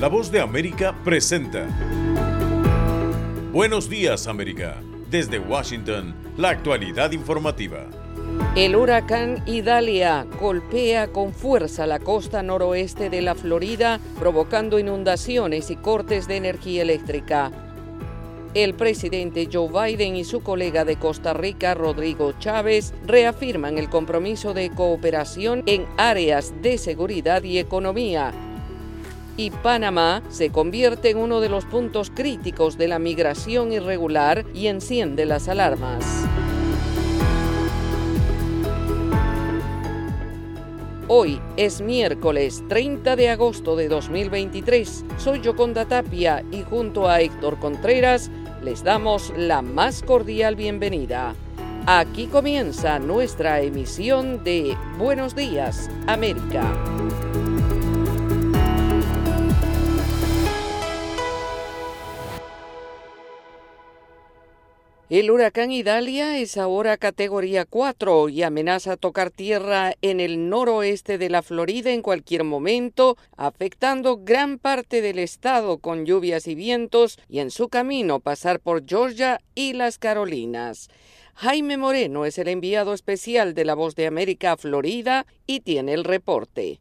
La voz de América presenta. Buenos días América. Desde Washington, la actualidad informativa. El huracán Idalia golpea con fuerza la costa noroeste de la Florida, provocando inundaciones y cortes de energía eléctrica. El presidente Joe Biden y su colega de Costa Rica, Rodrigo Chávez, reafirman el compromiso de cooperación en áreas de seguridad y economía. Y Panamá se convierte en uno de los puntos críticos de la migración irregular y enciende las alarmas. Hoy es miércoles 30 de agosto de 2023. Soy Yoconda Tapia y junto a Héctor Contreras les damos la más cordial bienvenida. Aquí comienza nuestra emisión de Buenos Días, América. El huracán Idalia es ahora categoría 4 y amenaza tocar tierra en el noroeste de la Florida en cualquier momento, afectando gran parte del estado con lluvias y vientos y en su camino pasar por Georgia y las Carolinas. Jaime Moreno es el enviado especial de La Voz de América a Florida y tiene el reporte.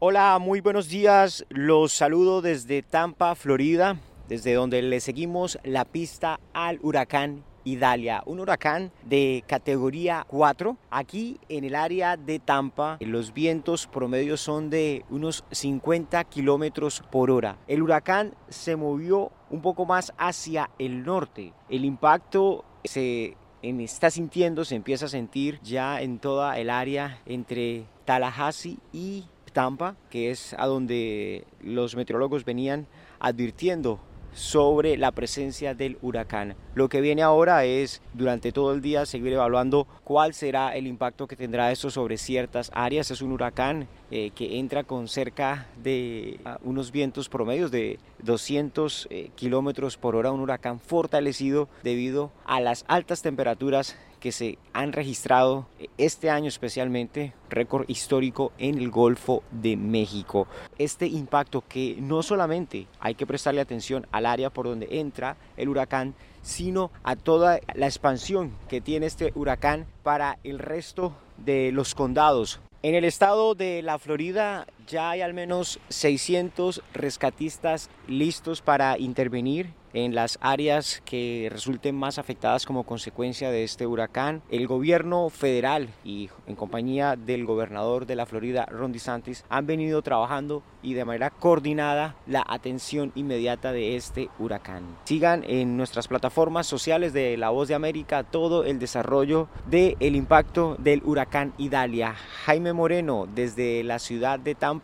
Hola, muy buenos días. Los saludo desde Tampa, Florida, desde donde le seguimos la pista al huracán Idalia, un huracán de categoría 4. Aquí en el área de Tampa, los vientos promedios son de unos 50 kilómetros por hora. El huracán se movió un poco más hacia el norte. El impacto se está sintiendo, se empieza a sentir ya en toda el área entre Tallahassee y Tampa, que es a donde los meteorólogos venían advirtiendo sobre la presencia del huracán. Lo que viene ahora es durante todo el día seguir evaluando cuál será el impacto que tendrá esto sobre ciertas áreas. Es un huracán eh, que entra con cerca de ah, unos vientos promedios de 200 eh, kilómetros por hora, un huracán fortalecido debido a las altas temperaturas que se han registrado este año especialmente, récord histórico en el Golfo de México. Este impacto que no solamente hay que prestarle atención al área por donde entra el huracán, sino a toda la expansión que tiene este huracán para el resto de los condados. En el estado de la Florida ya hay al menos 600 rescatistas listos para intervenir en las áreas que resulten más afectadas como consecuencia de este huracán. El gobierno federal y en compañía del gobernador de la Florida, Ron DeSantis, han venido trabajando y de manera coordinada la atención inmediata de este huracán. Sigan en nuestras plataformas sociales de La Voz de América todo el desarrollo del el impacto del huracán Idalia. Jaime Moreno desde la ciudad de Tampa,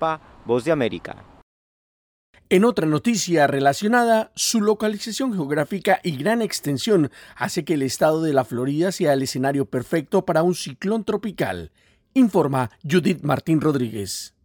En otra noticia relacionada, su localización geográfica y gran extensión hace que el estado de la Florida sea el escenario perfecto para un ciclón tropical, informa Judith Martín Rodríguez.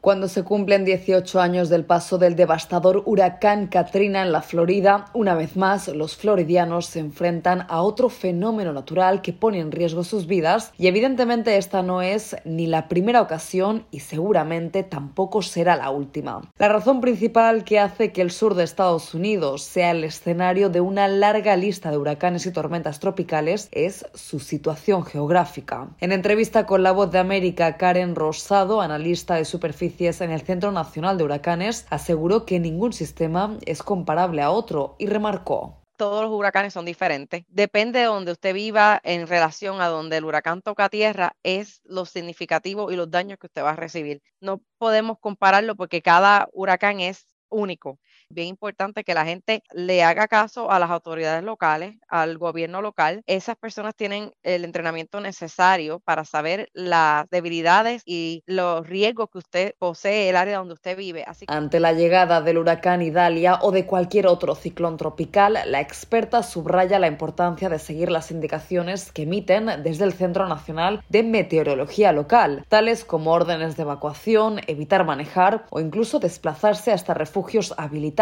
Cuando se cumplen 18 años del paso del devastador huracán Katrina en la Florida, una vez más los floridianos se enfrentan a otro fenómeno natural que pone en riesgo sus vidas y evidentemente esta no es ni la primera ocasión y seguramente tampoco será la última. La razón principal que hace que el sur de Estados Unidos sea el escenario de una larga lista de huracanes y tormentas tropicales es su situación geográfica. En entrevista con La Voz de América, Karen Rosado, analista de superficie en el Centro Nacional de Huracanes, aseguró que ningún sistema es comparable a otro y remarcó todos los huracanes son diferentes. Depende de donde usted viva en relación a donde el huracán toca tierra, es lo significativo y los daños que usted va a recibir. No podemos compararlo porque cada huracán es único bien importante que la gente le haga caso a las autoridades locales, al gobierno local. Esas personas tienen el entrenamiento necesario para saber las debilidades y los riesgos que usted posee, el área donde usted vive. Así Ante la llegada del huracán Idalia o de cualquier otro ciclón tropical, la experta subraya la importancia de seguir las indicaciones que emiten desde el Centro Nacional de Meteorología Local, tales como órdenes de evacuación, evitar manejar o incluso desplazarse hasta refugios habilitados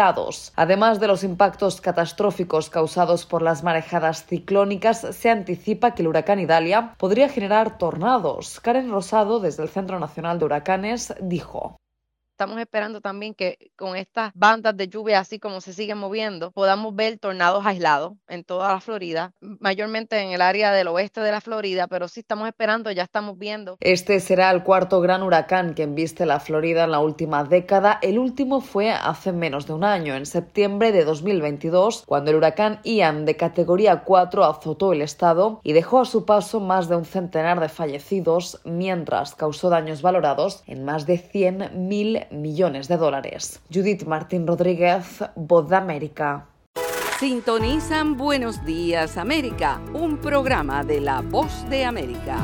Además de los impactos catastróficos causados por las marejadas ciclónicas, se anticipa que el huracán Idalia podría generar tornados. Karen Rosado, desde el Centro Nacional de Huracanes, dijo. Estamos esperando también que con estas bandas de lluvia, así como se siguen moviendo, podamos ver tornados aislados en toda la Florida, mayormente en el área del oeste de la Florida, pero sí estamos esperando, ya estamos viendo. Este será el cuarto gran huracán que embiste la Florida en la última década. El último fue hace menos de un año, en septiembre de 2022, cuando el huracán Ian de categoría 4 azotó el estado y dejó a su paso más de un centenar de fallecidos, mientras causó daños valorados en más de 100 mil millones de dólares. Judith Martín Rodríguez, Voz de América. Sintonizan Buenos Días América, un programa de La Voz de América.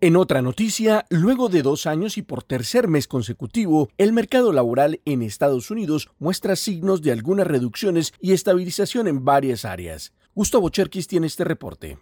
En otra noticia, luego de dos años y por tercer mes consecutivo, el mercado laboral en Estados Unidos muestra signos de algunas reducciones y estabilización en varias áreas. Gustavo Cherkis tiene este reporte.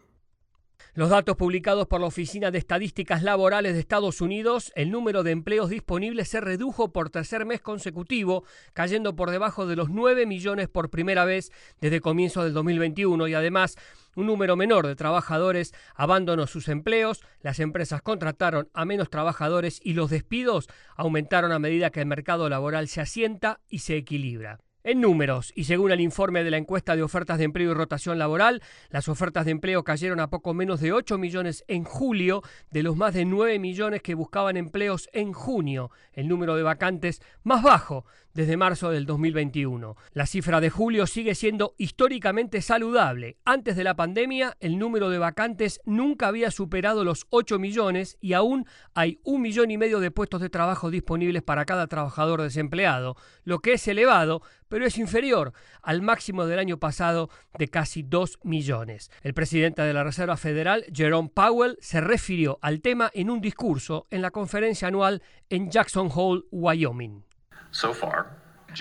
Los datos publicados por la Oficina de Estadísticas Laborales de Estados Unidos, el número de empleos disponibles se redujo por tercer mes consecutivo, cayendo por debajo de los 9 millones por primera vez desde comienzo del 2021 y además un número menor de trabajadores abandonó sus empleos, las empresas contrataron a menos trabajadores y los despidos aumentaron a medida que el mercado laboral se asienta y se equilibra. En números, y según el informe de la encuesta de ofertas de empleo y rotación laboral, las ofertas de empleo cayeron a poco menos de 8 millones en julio, de los más de 9 millones que buscaban empleos en junio, el número de vacantes más bajo desde marzo del 2021. La cifra de julio sigue siendo históricamente saludable. Antes de la pandemia, el número de vacantes nunca había superado los 8 millones y aún hay un millón y medio de puestos de trabajo disponibles para cada trabajador desempleado, lo que es elevado, pero es inferior al máximo del año pasado de casi 2 millones. El presidente de la Reserva Federal, Jerome Powell, se refirió al tema en un discurso en la conferencia anual en Jackson Hole, Wyoming.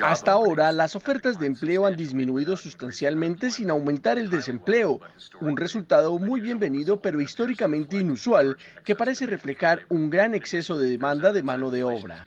Hasta ahora, las ofertas de empleo han disminuido sustancialmente sin aumentar el desempleo, un resultado muy bienvenido pero históricamente inusual que parece reflejar un gran exceso de demanda de mano de obra.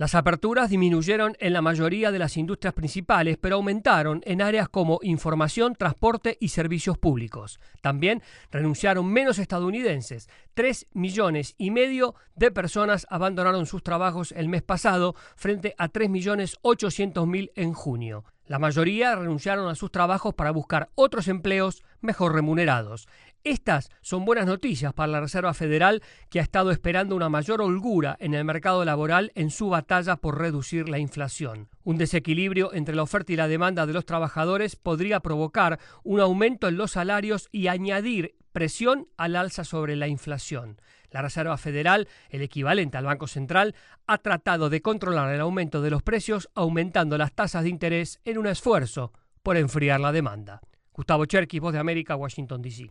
Las aperturas disminuyeron en la mayoría de las industrias principales, pero aumentaron en áreas como información, transporte y servicios públicos. También renunciaron menos estadounidenses. Tres millones y medio de personas abandonaron sus trabajos el mes pasado frente a tres millones ochocientos mil en junio. La mayoría renunciaron a sus trabajos para buscar otros empleos mejor remunerados. Estas son buenas noticias para la Reserva Federal, que ha estado esperando una mayor holgura en el mercado laboral en su batalla por reducir la inflación. Un desequilibrio entre la oferta y la demanda de los trabajadores podría provocar un aumento en los salarios y añadir presión al alza sobre la inflación. La Reserva Federal, el equivalente al Banco Central, ha tratado de controlar el aumento de los precios aumentando las tasas de interés en un esfuerzo por enfriar la demanda. Gustavo Cherky, Voz de América, Washington, D.C.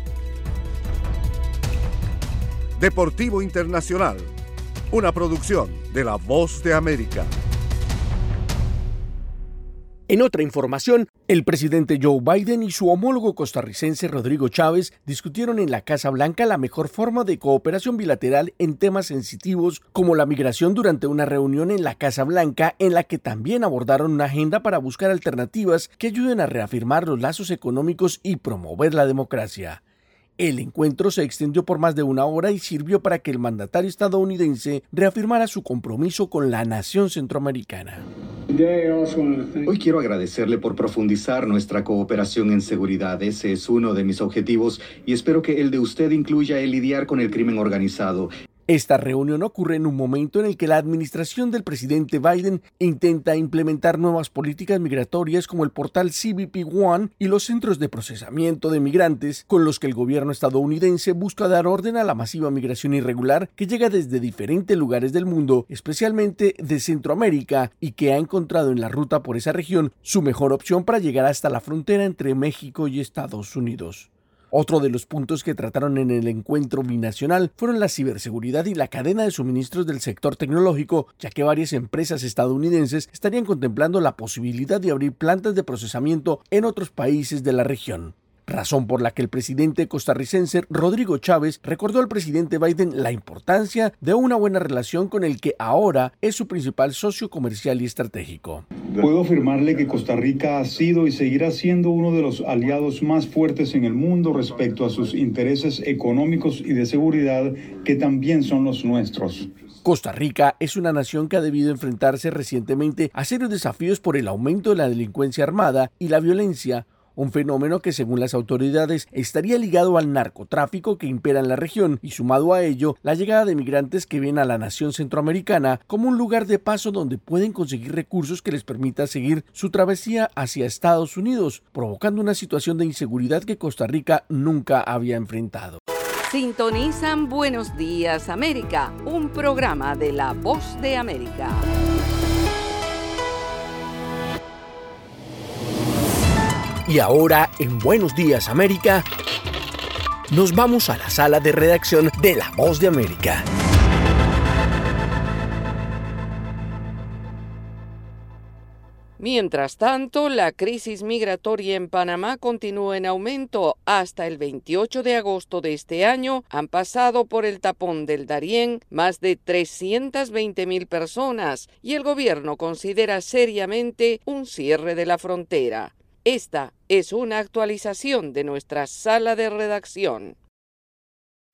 Deportivo Internacional, una producción de La Voz de América. En otra información, el presidente Joe Biden y su homólogo costarricense Rodrigo Chávez discutieron en la Casa Blanca la mejor forma de cooperación bilateral en temas sensitivos como la migración durante una reunión en la Casa Blanca en la que también abordaron una agenda para buscar alternativas que ayuden a reafirmar los lazos económicos y promover la democracia. El encuentro se extendió por más de una hora y sirvió para que el mandatario estadounidense reafirmara su compromiso con la nación centroamericana. Hoy quiero agradecerle por profundizar nuestra cooperación en seguridad. Ese es uno de mis objetivos y espero que el de usted incluya el lidiar con el crimen organizado. Esta reunión ocurre en un momento en el que la administración del presidente Biden intenta implementar nuevas políticas migratorias como el portal CBP One y los centros de procesamiento de migrantes con los que el gobierno estadounidense busca dar orden a la masiva migración irregular que llega desde diferentes lugares del mundo, especialmente de Centroamérica, y que ha encontrado en la ruta por esa región su mejor opción para llegar hasta la frontera entre México y Estados Unidos. Otro de los puntos que trataron en el encuentro binacional fueron la ciberseguridad y la cadena de suministros del sector tecnológico, ya que varias empresas estadounidenses estarían contemplando la posibilidad de abrir plantas de procesamiento en otros países de la región razón por la que el presidente costarricense Rodrigo Chávez recordó al presidente Biden la importancia de una buena relación con el que ahora es su principal socio comercial y estratégico. Puedo afirmarle que Costa Rica ha sido y seguirá siendo uno de los aliados más fuertes en el mundo respecto a sus intereses económicos y de seguridad que también son los nuestros. Costa Rica es una nación que ha debido enfrentarse recientemente a serios desafíos por el aumento de la delincuencia armada y la violencia, un fenómeno que según las autoridades estaría ligado al narcotráfico que impera en la región y sumado a ello la llegada de migrantes que ven a la nación centroamericana como un lugar de paso donde pueden conseguir recursos que les permita seguir su travesía hacia Estados Unidos, provocando una situación de inseguridad que Costa Rica nunca había enfrentado. Sintonizan Buenos Días América, un programa de La Voz de América. Y ahora, en Buenos Días América, nos vamos a la sala de redacción de La Voz de América. Mientras tanto, la crisis migratoria en Panamá continúa en aumento. Hasta el 28 de agosto de este año han pasado por el tapón del Darién más de 320 mil personas y el gobierno considera seriamente un cierre de la frontera. Esta es una actualización de nuestra sala de redacción.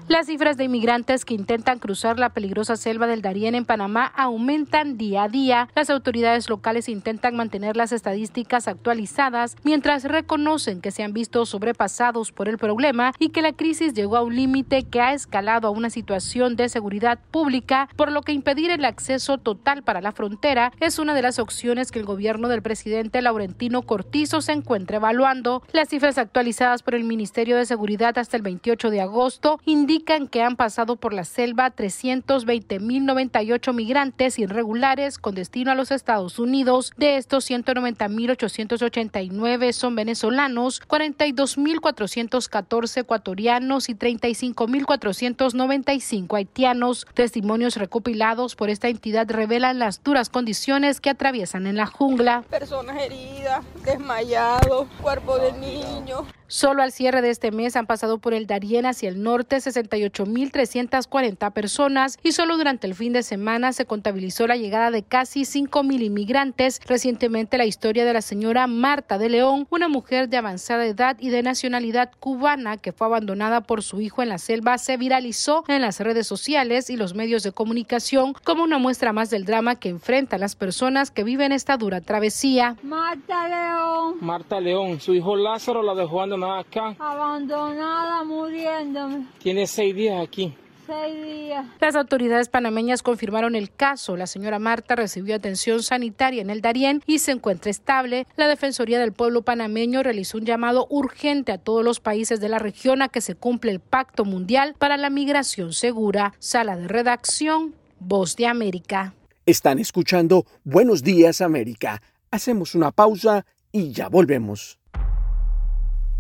Las cifras de inmigrantes que intentan cruzar la peligrosa selva del Darién en Panamá aumentan día a día. Las autoridades locales intentan mantener las estadísticas actualizadas mientras reconocen que se han visto sobrepasados por el problema y que la crisis llegó a un límite que ha escalado a una situación de seguridad pública, por lo que impedir el acceso total para la frontera es una de las opciones que el gobierno del presidente Laurentino Cortizo se encuentra evaluando. Las cifras actualizadas por el Ministerio de Seguridad hasta el 28 de agosto indican indican que han pasado por la selva 320.098 migrantes irregulares con destino a los Estados Unidos. De estos, 190.889 son venezolanos, 42.414 ecuatorianos y 35.495 haitianos. Testimonios recopilados por esta entidad revelan las duras condiciones que atraviesan en la jungla. Personas heridas, desmayados, cuerpo de niños. Solo al cierre de este mes han pasado por el Darién hacia el norte 68.340 personas y solo durante el fin de semana se contabilizó la llegada de casi 5.000 inmigrantes. Recientemente la historia de la señora Marta de León, una mujer de avanzada edad y de nacionalidad cubana que fue abandonada por su hijo en la selva, se viralizó en las redes sociales y los medios de comunicación como una muestra más del drama que enfrentan las personas que viven esta dura travesía. Marta León. Marta León, su hijo Lázaro la dejó abandonada acá. Abandonada, muriéndome. Tiene seis días aquí. Seis días. Las autoridades panameñas confirmaron el caso. La señora Marta recibió atención sanitaria en el Darién y se encuentra estable. La Defensoría del Pueblo panameño realizó un llamado urgente a todos los países de la región a que se cumpla el Pacto Mundial para la Migración Segura. Sala de redacción, Voz de América. Están escuchando Buenos Días América. Hacemos una pausa y ya volvemos.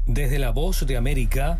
Desde la Voz de América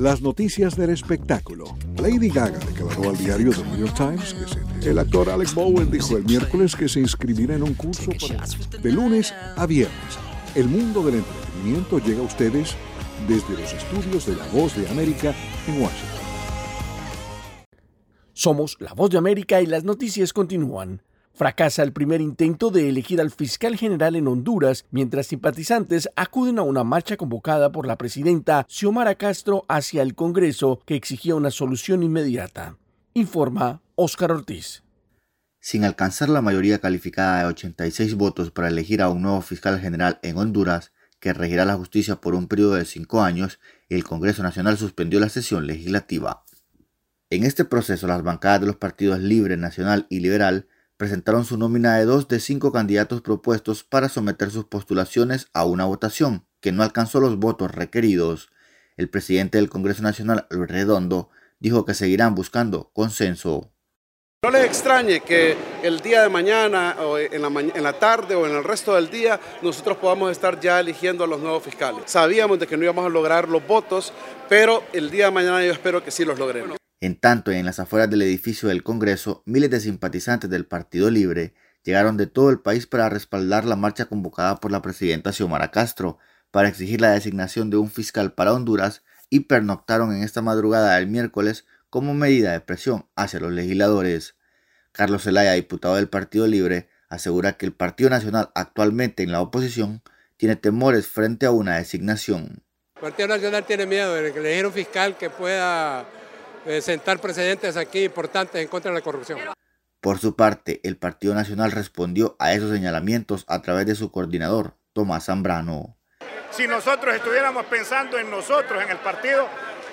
Las noticias del espectáculo. Lady Gaga declaró al diario The New York Times que se... el actor Alex Bowen dijo el miércoles que se inscribirá en un curso para... de lunes a viernes. El mundo del entretenimiento llega a ustedes desde los estudios de La Voz de América en Washington. Somos La Voz de América y las noticias continúan. Fracasa el primer intento de elegir al fiscal general en Honduras, mientras simpatizantes acuden a una marcha convocada por la presidenta Xiomara Castro hacia el Congreso que exigía una solución inmediata. Informa Óscar Ortiz. Sin alcanzar la mayoría calificada de 86 votos para elegir a un nuevo fiscal general en Honduras, que regirá la justicia por un periodo de cinco años, el Congreso Nacional suspendió la sesión legislativa. En este proceso, las bancadas de los partidos Libre, Nacional y Liberal presentaron su nómina de dos de cinco candidatos propuestos para someter sus postulaciones a una votación, que no alcanzó los votos requeridos. El presidente del Congreso Nacional, Redondo, dijo que seguirán buscando consenso. No les extrañe que el día de mañana o en la, en la, tarde o en el resto del día nosotros podamos estar ya eligiendo a los nuevos fiscales. Sabíamos de que no íbamos a lograr los votos, pero el día de mañana yo espero que sí los logremos. En tanto, en las afueras del edificio del Congreso, miles de simpatizantes del Partido Libre llegaron de todo el país para respaldar la marcha convocada por la presidenta Xiomara Castro para exigir la designación de un fiscal para Honduras y pernoctaron en esta madrugada del miércoles como medida de presión hacia los legisladores. Carlos Zelaya, diputado del Partido Libre, asegura que el Partido Nacional actualmente en la oposición tiene temores frente a una designación. El Partido Nacional tiene miedo de elegir un fiscal que pueda sentar precedentes aquí importantes en contra de la corrupción. Por su parte, el Partido Nacional respondió a esos señalamientos a través de su coordinador, Tomás Zambrano. Si nosotros estuviéramos pensando en nosotros, en el partido,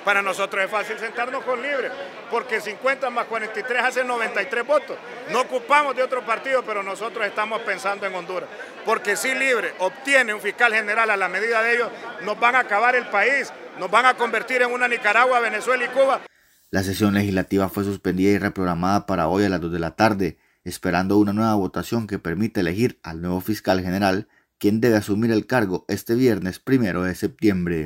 para nosotros es fácil sentarnos con libre, porque 50 más 43 hacen 93 votos. No ocupamos de otro partido, pero nosotros estamos pensando en Honduras. Porque si libre obtiene un fiscal general a la medida de ellos, nos van a acabar el país, nos van a convertir en una Nicaragua, Venezuela y Cuba. La sesión legislativa fue suspendida y reprogramada para hoy a las 2 de la tarde, esperando una nueva votación que permita elegir al nuevo fiscal general, quien debe asumir el cargo este viernes primero de septiembre.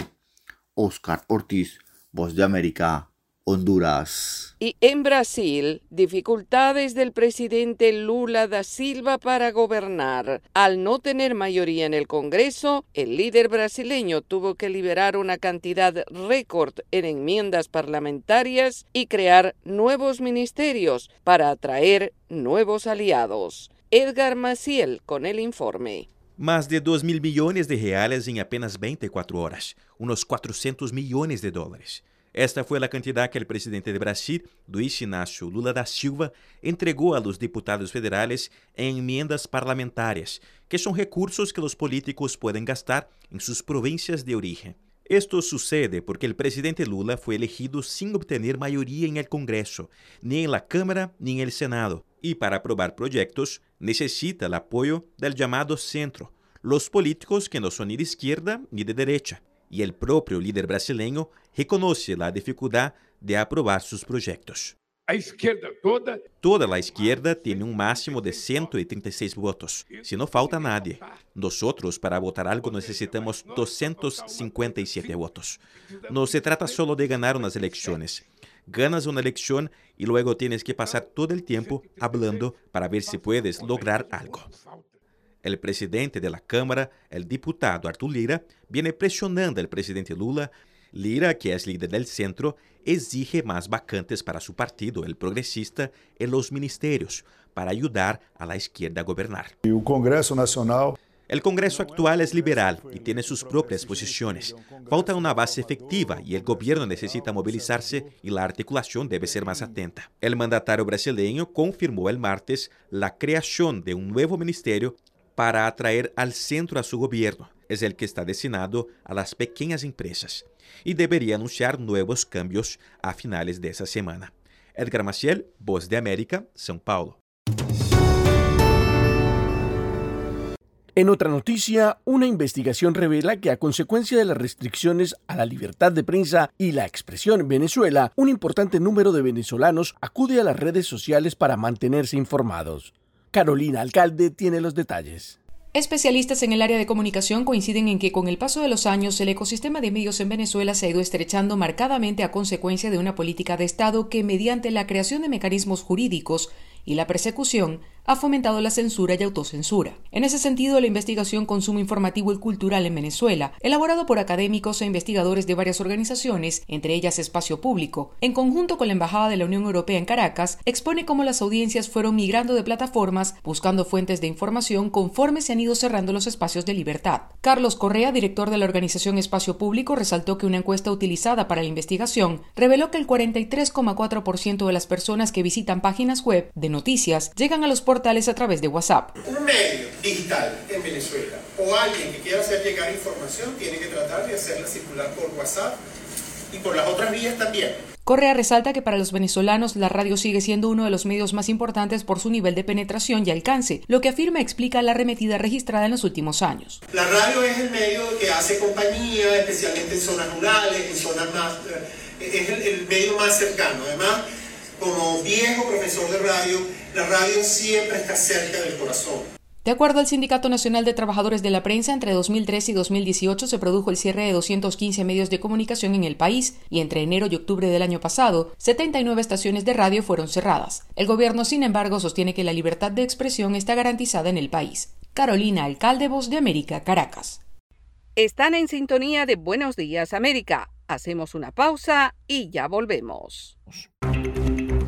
Oscar Ortiz, Voz de América, Honduras. Y en Brasil, dificultades del presidente Lula da Silva para gobernar. Al no tener mayoría en el Congreso, el líder brasileño tuvo que liberar una cantidad récord en enmiendas parlamentarias y crear nuevos ministerios para atraer nuevos aliados. Edgar Maciel con el informe. Más de 2 mil millones de reales en apenas 24 horas, unos 400 millones de dólares. Esta foi a cantidade que o presidente de Brasil, Luiz Inácio Lula da Silva, entregou a los diputados federales em emendas parlamentares, que são recursos que os políticos podem gastar em suas províncias de origem. Esto sucede porque o presidente Lula foi elegido sem obter maioria em el Congresso, nem na Câmara nem el Senado, e para aprovar projetos necessita o apoio del chamado centro, los políticos que não são ni de esquerda ni de derecha e o próprio líder brasileiro reconhece a dificuldade de aprovar seus projetos. a izquierda toda. Toda la izquierda tiene un máximo de 136 votos. Si no falta nadie. Nosotros para votar algo necesitamos 257 votos. No se trata solo de ganar unas elecciones. Ganas una elección y luego tienes que pasar todo el tiempo hablando para ver si puedes lograr algo. El presidente de la Cámara, el diputado Artur Lira, viene presionando al presidente Lula Lira, que es líder del centro, exige más vacantes para su partido, el progresista, en los ministerios, para ayudar a la izquierda a gobernar. El Congreso Nacional el Congreso actual es liberal y tiene sus propias posiciones. Falta una base efectiva y el gobierno necesita movilizarse y la articulación debe ser más atenta. El mandatario brasileño confirmó el martes la creación de un nuevo ministerio para atraer al centro a su gobierno. Es el que está destinado a las pequeñas empresas y debería anunciar nuevos cambios a finales de esa semana. Edgar Maciel, Voz de América, São Paulo. En otra noticia, una investigación revela que a consecuencia de las restricciones a la libertad de prensa y la expresión en Venezuela, un importante número de venezolanos acude a las redes sociales para mantenerse informados. Carolina Alcalde tiene los detalles. Especialistas en el área de comunicación coinciden en que con el paso de los años el ecosistema de medios en Venezuela se ha ido estrechando marcadamente a consecuencia de una política de Estado que mediante la creación de mecanismos jurídicos y la persecución ha fomentado la censura y autocensura. En ese sentido, la investigación Consumo Informativo y Cultural en Venezuela, elaborado por académicos e investigadores de varias organizaciones, entre ellas Espacio Público, en conjunto con la Embajada de la Unión Europea en Caracas, expone cómo las audiencias fueron migrando de plataformas buscando fuentes de información conforme se han ido cerrando los espacios de libertad. Carlos Correa, director de la organización Espacio Público, resaltó que una encuesta utilizada para la investigación reveló que el 43,4% de las personas que visitan páginas web de noticias llegan a los portales a través de WhatsApp. Un medio digital en Venezuela o alguien que quiera hacer llegar información tiene que tratar de hacerla circular por WhatsApp y por las otras vías también. Correa resalta que para los venezolanos la radio sigue siendo uno de los medios más importantes por su nivel de penetración y alcance, lo que afirma explica la arremetida registrada en los últimos años. La radio es el medio que hace compañía, especialmente en zonas rurales, en zonas más... Eh, es el, el medio más cercano. Además, como viejo profesor de radio, la radio siempre está cerca del corazón. De acuerdo al Sindicato Nacional de Trabajadores de la Prensa, entre 2003 y 2018 se produjo el cierre de 215 medios de comunicación en el país y entre enero y octubre del año pasado, 79 estaciones de radio fueron cerradas. El gobierno, sin embargo, sostiene que la libertad de expresión está garantizada en el país. Carolina Alcalde, Voz de América, Caracas. Están en sintonía de Buenos Días América. Hacemos una pausa y ya volvemos.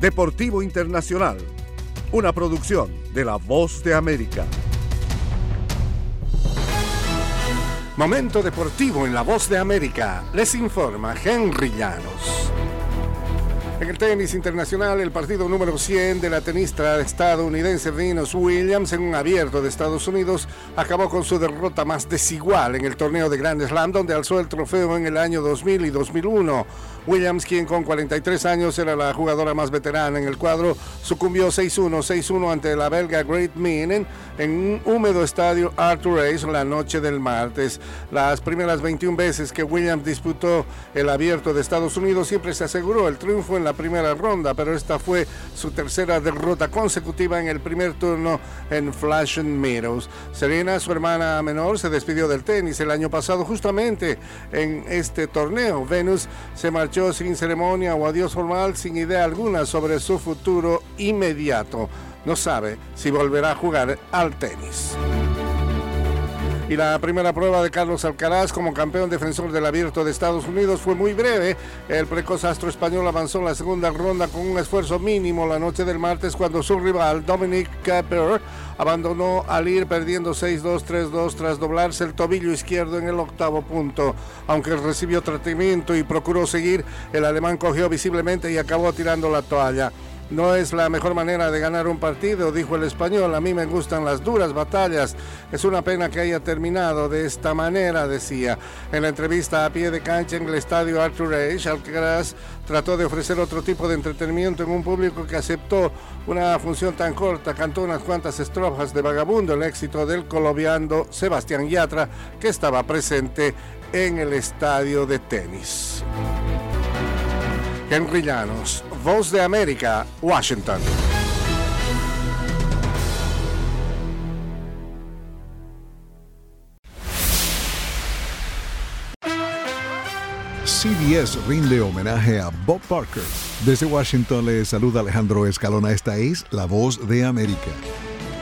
Deportivo Internacional, una producción de La Voz de América. Momento deportivo en La Voz de América, les informa Henry Llanos. En el tenis internacional, el partido número 100 de la tenista estadounidense Venus Williams en un abierto de Estados Unidos acabó con su derrota más desigual en el torneo de Grand Slam donde alzó el trofeo en el año 2000 y 2001. Williams, quien con 43 años era la jugadora más veterana en el cuadro, sucumbió 6-1, 6-1 ante la belga Great Minen en un húmedo estadio Arthur Ashe la noche del martes. Las primeras 21 veces que Williams disputó el abierto de Estados Unidos siempre se aseguró el triunfo en la primera ronda, pero esta fue su tercera derrota consecutiva en el primer turno en Flashing Meadows. Serena, su hermana menor, se despidió del tenis el año pasado justamente en este torneo. Venus se marchó sin ceremonia o adiós formal, sin idea alguna sobre su futuro inmediato. No sabe si volverá a jugar al tenis. Y la primera prueba de Carlos Alcaraz como campeón defensor del abierto de Estados Unidos fue muy breve. El precoz astro español avanzó en la segunda ronda con un esfuerzo mínimo la noche del martes cuando su rival Dominic Kepper abandonó al ir perdiendo 6-2, 3-2 tras doblarse el tobillo izquierdo en el octavo punto. Aunque recibió tratamiento y procuró seguir, el alemán cogió visiblemente y acabó tirando la toalla. No es la mejor manera de ganar un partido, dijo el español. A mí me gustan las duras batallas. Es una pena que haya terminado de esta manera, decía. En la entrevista a pie de cancha en el estadio Arthur Ashe, Alcaraz trató de ofrecer otro tipo de entretenimiento en un público que aceptó una función tan corta. Cantó unas cuantas estrofas de Vagabundo, el éxito del colombiano Sebastián Yatra, que estaba presente en el estadio de tenis. Henry Llanos, Voz de América, Washington. CBS rinde homenaje a Bob Parker. Desde Washington le saluda Alejandro Escalona. Esta es La Voz de América.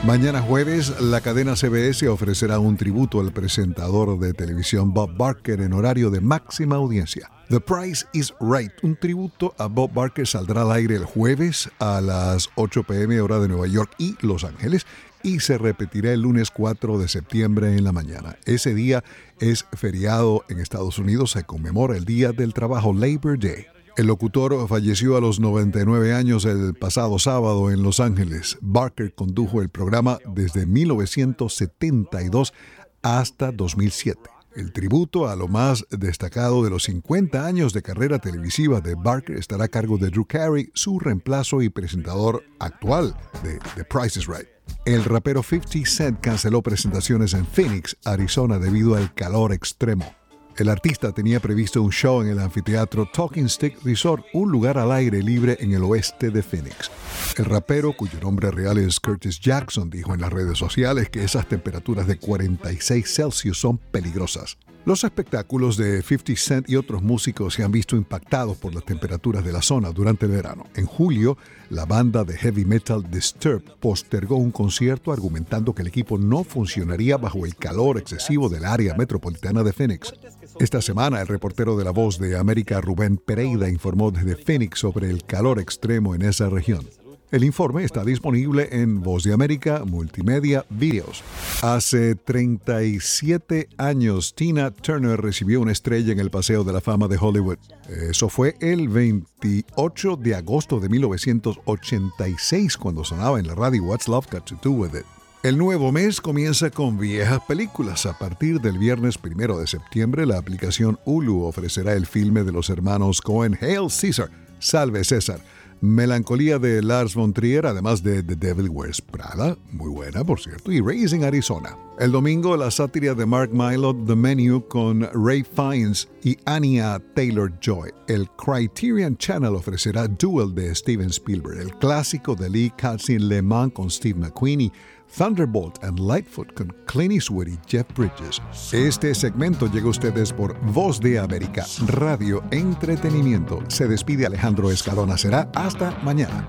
Mañana jueves, la cadena CBS ofrecerá un tributo al presentador de televisión Bob Barker en horario de máxima audiencia. The Price is Right, un tributo a Bob Barker, saldrá al aire el jueves a las 8 pm hora de Nueva York y Los Ángeles y se repetirá el lunes 4 de septiembre en la mañana. Ese día es feriado en Estados Unidos, se conmemora el Día del Trabajo Labor Day. El locutor falleció a los 99 años el pasado sábado en Los Ángeles. Barker condujo el programa desde 1972 hasta 2007. El tributo a lo más destacado de los 50 años de carrera televisiva de Barker estará a cargo de Drew Carey, su reemplazo y presentador actual de The Price is Right. El rapero 50 Cent canceló presentaciones en Phoenix, Arizona, debido al calor extremo. El artista tenía previsto un show en el anfiteatro Talking Stick Resort, un lugar al aire libre en el oeste de Phoenix. El rapero, cuyo nombre real es Curtis Jackson, dijo en las redes sociales que esas temperaturas de 46 Celsius son peligrosas. Los espectáculos de 50 Cent y otros músicos se han visto impactados por las temperaturas de la zona durante el verano. En julio, la banda de heavy metal Disturbed postergó un concierto argumentando que el equipo no funcionaría bajo el calor excesivo del área metropolitana de Phoenix. Esta semana, el reportero de La Voz de América, Rubén Pereira, informó desde Phoenix sobre el calor extremo en esa región. El informe está disponible en Voz de América Multimedia Videos. Hace 37 años, Tina Turner recibió una estrella en el Paseo de la Fama de Hollywood. Eso fue el 28 de agosto de 1986 cuando sonaba en la radio What's Love Got to Do With It. El nuevo mes comienza con viejas películas. A partir del viernes primero de septiembre, la aplicación Hulu ofrecerá el filme de los hermanos Cohen, Hail Caesar, Salve César Melancolía de Lars von Trier, además de The Devil Wears Prada, muy buena por cierto, y Raising Arizona. El domingo la sátira de Mark Mylod, The Menu, con Ray Fiennes y Anya Taylor-Joy. El Criterion Channel ofrecerá Duel de Steven Spielberg, el clásico de Lee Katzin Le Mans con Steve McQueen Thunderbolt and Lightfoot con Clint Eastwood y Jeff Bridges. Este segmento llega a ustedes por Voz de América, Radio Entretenimiento. Se despide Alejandro Escalona. Será hasta mañana.